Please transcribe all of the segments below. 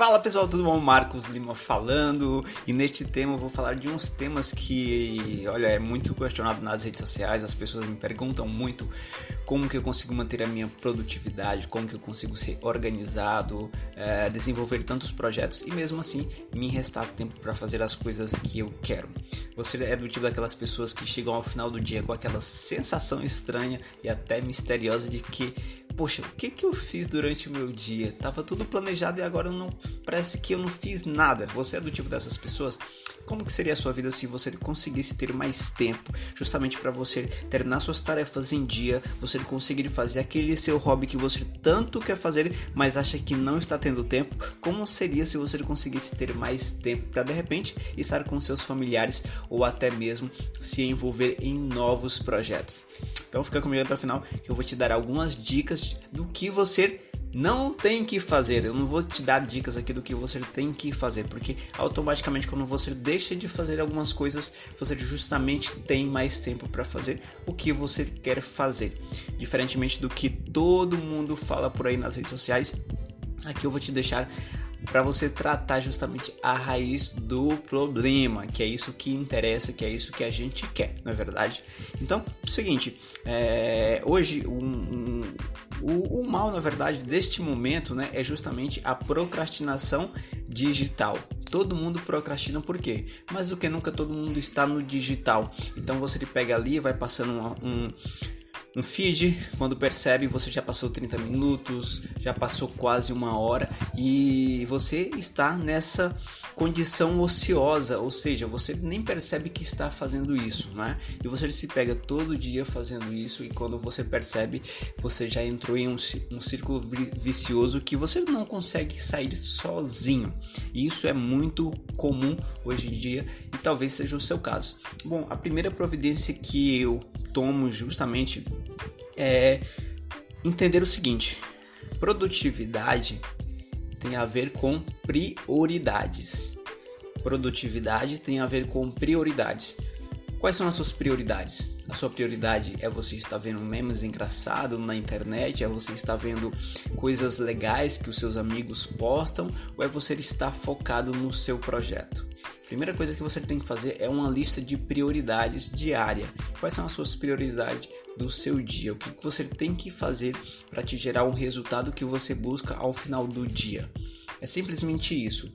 Fala pessoal, tudo bom? Marcos Lima falando e neste tema eu vou falar de uns temas que, olha, é muito questionado nas redes sociais. As pessoas me perguntam muito como que eu consigo manter a minha produtividade, como que eu consigo ser organizado, é, desenvolver tantos projetos e mesmo assim me restar tempo para fazer as coisas que eu quero. Você é do tipo daquelas pessoas que chegam ao final do dia com aquela sensação estranha e até misteriosa de que poxa, o que, que eu fiz durante o meu dia? Tava tudo planejado e agora não parece que eu não fiz nada. Você é do tipo dessas pessoas? Como que seria a sua vida se você conseguisse ter mais tempo, justamente para você terminar suas tarefas em dia, você conseguir fazer aquele seu hobby que você tanto quer fazer, mas acha que não está tendo tempo? Como seria se você conseguisse ter mais tempo para de repente estar com seus familiares ou até mesmo se envolver em novos projetos? Então fica comigo até o final que eu vou te dar algumas dicas do que você não tem que fazer. Eu não vou te dar dicas aqui do que você tem que fazer, porque automaticamente quando você deixa de fazer algumas coisas, você justamente tem mais tempo para fazer o que você quer fazer. Diferentemente do que todo mundo fala por aí nas redes sociais, aqui eu vou te deixar para você tratar justamente a raiz do problema, que é isso que interessa, que é isso que a gente quer, não é verdade? Então, seguinte, é, hoje um, um, o, o, mal, na verdade, deste momento, né, é justamente a procrastinação digital. Todo mundo procrastina por quê? Mas do que nunca todo mundo está no digital. Então você pega ali, vai passando um, um um feed, quando percebe você já passou 30 minutos, já passou quase uma hora e você está nessa condição ociosa, ou seja, você nem percebe que está fazendo isso, né? E você se pega todo dia fazendo isso e quando você percebe, você já entrou em um, um círculo vicioso que você não consegue sair sozinho. E isso é muito comum hoje em dia e talvez seja o seu caso. Bom, a primeira providência que eu tomo justamente é entender o seguinte: produtividade tem a ver com prioridades. Produtividade tem a ver com prioridades. Quais são as suas prioridades? A sua prioridade é você estar vendo memes engraçados na internet? É você estar vendo coisas legais que os seus amigos postam? Ou é você estar focado no seu projeto? Primeira coisa que você tem que fazer é uma lista de prioridades diária. Quais são as suas prioridades do seu dia? O que você tem que fazer para te gerar um resultado que você busca ao final do dia? É simplesmente isso.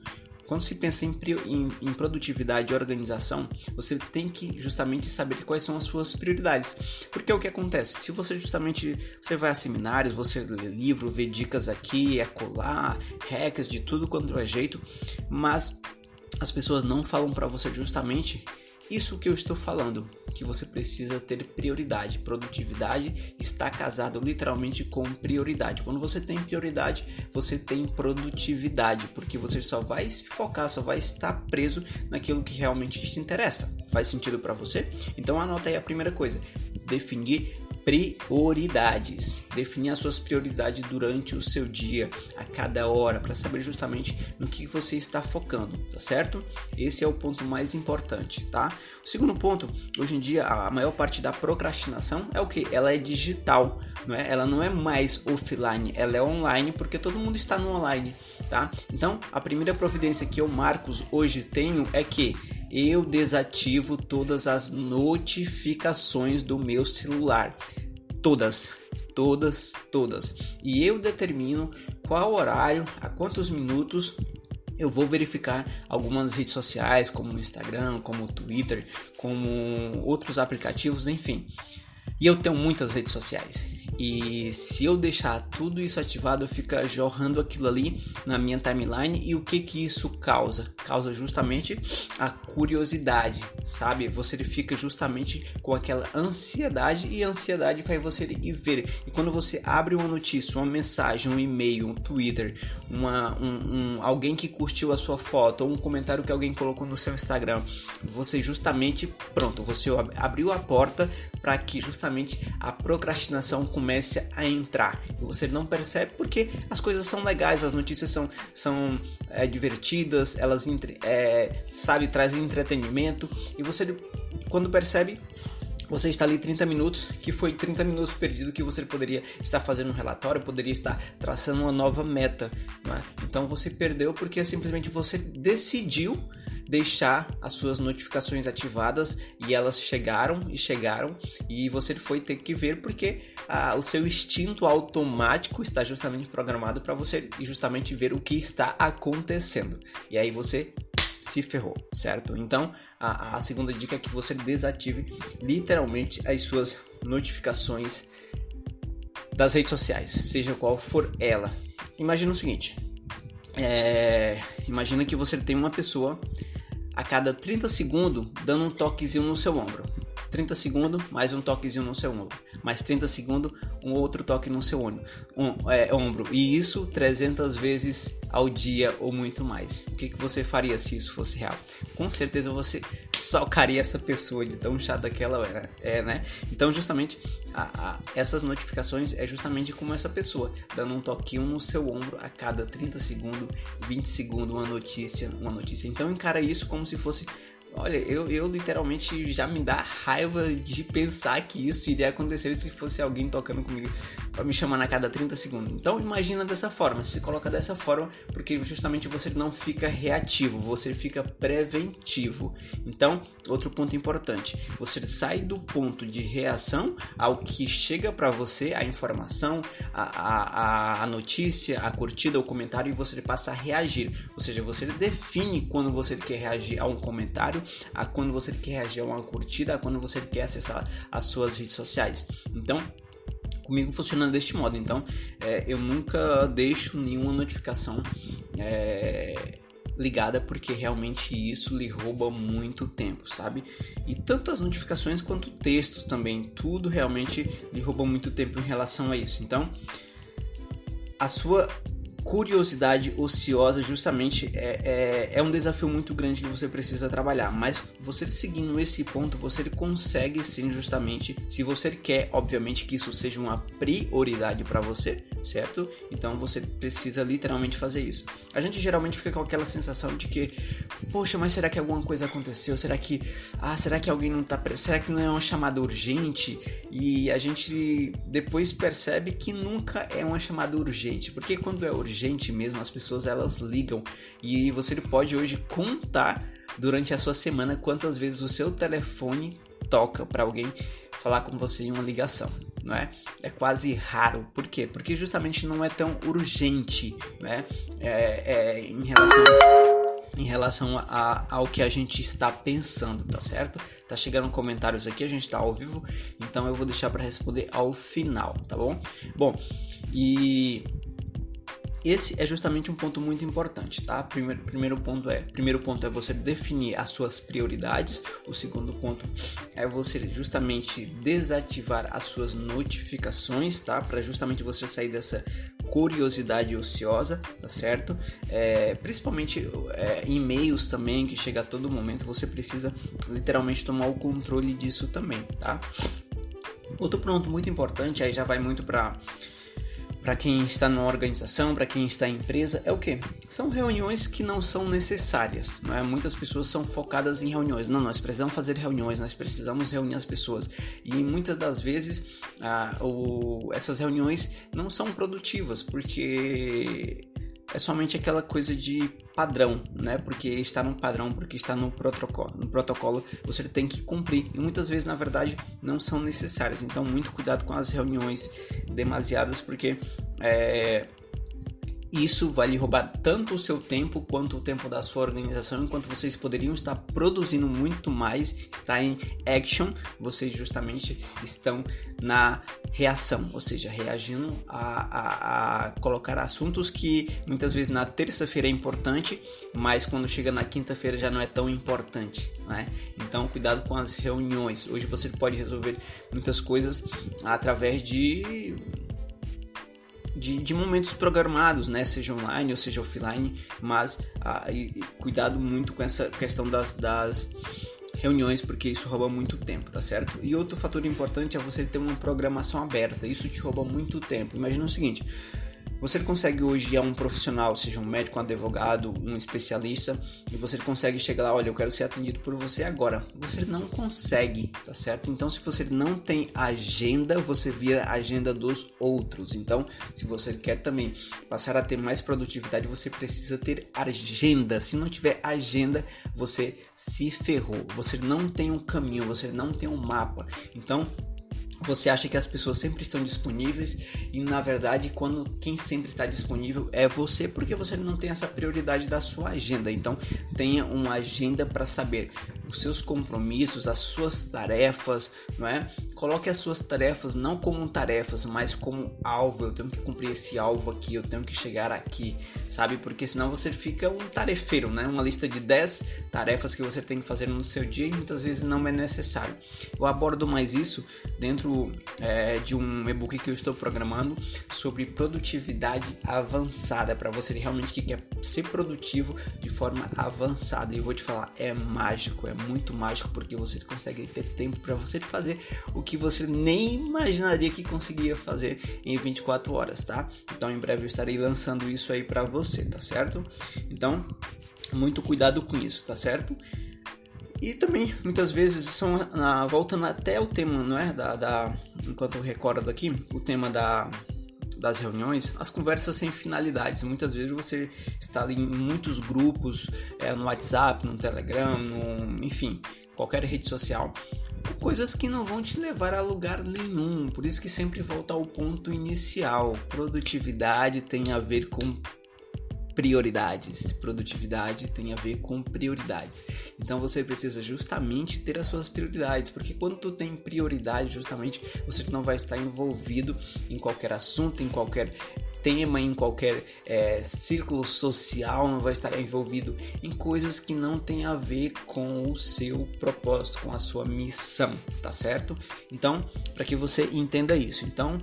Quando se pensa em, em, em, produtividade e organização, você tem que justamente saber quais são as suas prioridades. Porque o que acontece? Se você justamente você vai a seminários, você lê livro, vê dicas aqui, é colar, hacks de tudo quanto é jeito, mas as pessoas não falam para você justamente isso que eu estou falando, que você precisa ter prioridade. Produtividade está casado literalmente com prioridade. Quando você tem prioridade, você tem produtividade, porque você só vai se focar, só vai estar preso naquilo que realmente te interessa. Faz sentido para você? Então anota aí a primeira coisa: definir prioridades. Definir as suas prioridades durante o seu dia, a cada hora, para saber justamente no que você está focando, tá certo? Esse é o ponto mais importante, tá? O segundo ponto, hoje em dia a maior parte da procrastinação é o que? Ela é digital, não é? Ela não é mais offline, ela é online porque todo mundo está no online, tá? Então, a primeira providência que eu Marcos hoje tenho é que eu desativo todas as notificações do meu celular. Todas, todas, todas. E eu determino qual horário, a quantos minutos eu vou verificar algumas redes sociais, como o Instagram, como o Twitter, como outros aplicativos, enfim. E eu tenho muitas redes sociais. E se eu deixar tudo isso ativado, fica jorrando aquilo ali na minha timeline. E o que que isso causa? Causa justamente a curiosidade, sabe? Você fica justamente com aquela ansiedade e a ansiedade faz você ir ver. E quando você abre uma notícia, uma mensagem, um e-mail, um Twitter, uma, um, um, alguém que curtiu a sua foto ou um comentário que alguém colocou no seu Instagram, você justamente, pronto, você abriu a porta para que justamente a procrastinação comece comece a entrar. E você não percebe porque as coisas são legais, as notícias são, são é, divertidas, elas é, sabe, trazem entretenimento. E você, quando percebe, você está ali 30 minutos, que foi 30 minutos perdido que você poderia estar fazendo um relatório, poderia estar traçando uma nova meta. É? Então você perdeu porque simplesmente você decidiu deixar as suas notificações ativadas e elas chegaram e chegaram e você foi ter que ver porque ah, o seu instinto automático está justamente programado para você justamente ver o que está acontecendo. E aí você se ferrou, certo? Então, a, a segunda dica é que você desative literalmente as suas notificações das redes sociais, seja qual for ela. Imagina o seguinte: é, imagina que você tem uma pessoa a cada 30 segundos dando um toquezinho no seu ombro. 30 segundos, mais um toquezinho no seu ombro. Mais 30 segundos, um outro toque no seu ombro. Um, é, ombro. E isso 300 vezes ao dia ou muito mais. O que, que você faria se isso fosse real? Com certeza você socaria essa pessoa de tão chata que ela é, né? Então, justamente, a, a, essas notificações é justamente como essa pessoa, dando um toquinho no seu ombro a cada 30 segundos, 20 segundos, uma notícia, uma notícia. Então, encara isso como se fosse Olha, eu, eu literalmente já me dá raiva de pensar que isso iria acontecer se fosse alguém tocando comigo para me chamar a cada 30 segundos. Então imagina dessa forma, se coloca dessa forma, porque justamente você não fica reativo, você fica preventivo. Então, outro ponto importante, você sai do ponto de reação ao que chega para você, a informação, a, a, a notícia, a curtida, o comentário, e você passa a reagir. Ou seja, você define quando você quer reagir a um comentário a quando você quer reagir a uma curtida, a quando você quer acessar as suas redes sociais. Então, comigo funciona deste modo. Então, é, eu nunca deixo nenhuma notificação é, ligada porque realmente isso lhe rouba muito tempo, sabe? E tanto as notificações quanto textos também, tudo realmente lhe rouba muito tempo em relação a isso. Então, a sua curiosidade ociosa justamente é, é, é, um desafio muito grande que você precisa trabalhar. Mas você seguindo esse ponto, você consegue sim justamente, se você quer, obviamente, que isso seja uma prioridade para você, certo? Então você precisa literalmente fazer isso. A gente geralmente fica com aquela sensação de que, poxa, mas será que alguma coisa aconteceu? Será que, ah, será que alguém não tá, será que não é uma chamada urgente? E a gente depois percebe que nunca é uma chamada urgente, porque quando é urgente gente mesmo, as pessoas elas ligam e você pode hoje contar durante a sua semana quantas vezes o seu telefone toca para alguém falar com você em uma ligação, é? É quase raro. Por quê? Porque justamente não é tão urgente, né? É, é em relação em relação a, ao que a gente está pensando, tá certo? Tá chegando comentários aqui, a gente tá ao vivo, então eu vou deixar para responder ao final, tá bom? Bom, e esse é justamente um ponto muito importante, tá? Primeiro, primeiro ponto é, primeiro ponto é você definir as suas prioridades. O segundo ponto é você justamente desativar as suas notificações, tá? Para justamente você sair dessa curiosidade ociosa, tá certo? É, principalmente é, e-mails também que chega a todo momento, você precisa literalmente tomar o controle disso também, tá? Outro ponto muito importante, aí já vai muito para para quem está numa organização, para quem está em empresa, é o que? São reuniões que não são necessárias. É? Muitas pessoas são focadas em reuniões. Não, nós precisamos fazer reuniões, nós precisamos reunir as pessoas. E muitas das vezes ah, o, essas reuniões não são produtivas, porque é somente aquela coisa de padrão, né? Porque está no padrão, porque está no protocolo, no protocolo você tem que cumprir e muitas vezes na verdade não são necessárias. Então muito cuidado com as reuniões demasiadas, porque é, isso vai lhe roubar tanto o seu tempo quanto o tempo da sua organização, enquanto vocês poderiam estar produzindo muito mais, está em action, vocês justamente estão na reação, ou seja, reagindo a, a, a colocar assuntos que muitas vezes na terça-feira é importante, mas quando chega na quinta-feira já não é tão importante, né? Então cuidado com as reuniões. Hoje você pode resolver muitas coisas através de de, de, momentos programados, né? Seja online ou seja offline, mas ah, e, cuidado muito com essa questão das, das reuniões, porque isso rouba muito tempo, tá certo? E outro fator importante é você ter uma programação aberta, isso te rouba muito tempo. Imagina o seguinte. Você consegue hoje a um profissional, seja um médico, um advogado, um especialista, e você consegue chegar lá, olha, eu quero ser atendido por você agora. Você não consegue, tá certo? Então, se você não tem agenda, você vira a agenda dos outros. Então, se você quer também passar a ter mais produtividade, você precisa ter agenda. Se não tiver agenda, você se ferrou. Você não tem um caminho, você não tem um mapa. Então, você acha que as pessoas sempre estão disponíveis e na verdade quando quem sempre está disponível é você porque você não tem essa prioridade da sua agenda. Então tenha uma agenda para saber os seus compromissos as suas tarefas não é? Coloque as suas tarefas não como tarefas mas como alvo. Eu tenho que cumprir esse alvo aqui eu tenho que chegar aqui sabe? Porque senão você fica um tarefeiro né? Uma lista de 10 tarefas que você tem que fazer no seu dia e muitas vezes não é necessário. Eu abordo mais isso dentro é, de um e-book que eu estou programando sobre produtividade avançada para você realmente que quer ser produtivo de forma avançada. E eu vou te falar, é mágico, é muito mágico porque você consegue ter tempo para você fazer o que você nem imaginaria que conseguia fazer em 24 horas, tá? Então em breve eu estarei lançando isso aí para você, tá certo? Então, muito cuidado com isso, tá certo? E também, muitas vezes, são voltando até o tema, não é? Da, da, enquanto eu recordo aqui, o tema da, das reuniões, as conversas sem finalidades. Muitas vezes você está ali em muitos grupos, é, no WhatsApp, no Telegram, no, enfim, qualquer rede social, coisas que não vão te levar a lugar nenhum. Por isso que sempre volta ao ponto inicial. Produtividade tem a ver com prioridades. Produtividade tem a ver com prioridades. Então você precisa justamente ter as suas prioridades, porque quando tu tem prioridade, justamente você não vai estar envolvido em qualquer assunto, em qualquer tema, em qualquer é, círculo social, não vai estar envolvido em coisas que não tem a ver com o seu propósito, com a sua missão, tá certo? Então, para que você entenda isso, então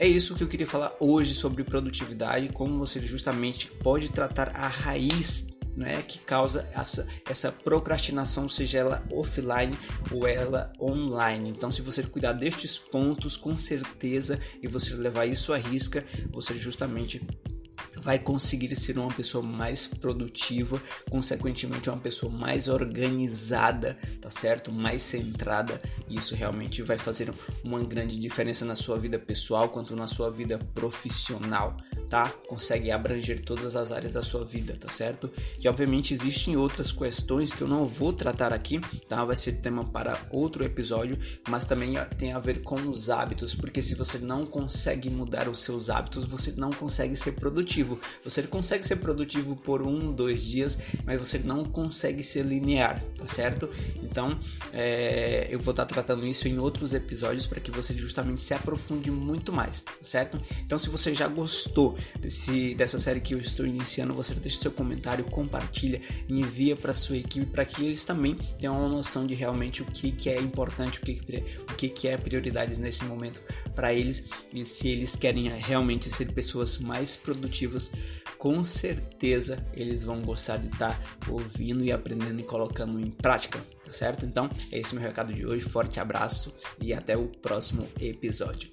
é isso que eu queria falar hoje sobre produtividade, como você justamente pode tratar a raiz né, que causa essa, essa procrastinação, seja ela offline ou ela online. Então, se você cuidar destes pontos, com certeza, e você levar isso à risca, você justamente vai conseguir ser uma pessoa mais produtiva, consequentemente uma pessoa mais organizada, tá certo? Mais centrada. E isso realmente vai fazer uma grande diferença na sua vida pessoal quanto na sua vida profissional tá? Consegue abranger todas as áreas da sua vida, tá certo? E obviamente existem outras questões que eu não vou tratar aqui, tá? Vai ser tema para outro episódio, mas também tem a ver com os hábitos, porque se você não consegue mudar os seus hábitos, você não consegue ser produtivo. Você consegue ser produtivo por um, dois dias, mas você não consegue ser linear, tá certo? Então, é, eu vou estar tratando isso em outros episódios para que você justamente se aprofunde muito mais, tá certo? Então, se você já gostou desse, dessa série que eu estou iniciando, você deixa seu comentário, compartilha e envia para sua equipe para que eles também tenham uma noção de realmente o que, que é importante, o que, o que, que é prioridades nesse momento para eles e se eles querem realmente ser pessoas mais produtivas, com certeza eles vão gostar de estar tá ouvindo e aprendendo e colocando em prática, tá certo? Então, esse é o meu recado de hoje. Forte abraço e até o próximo episódio.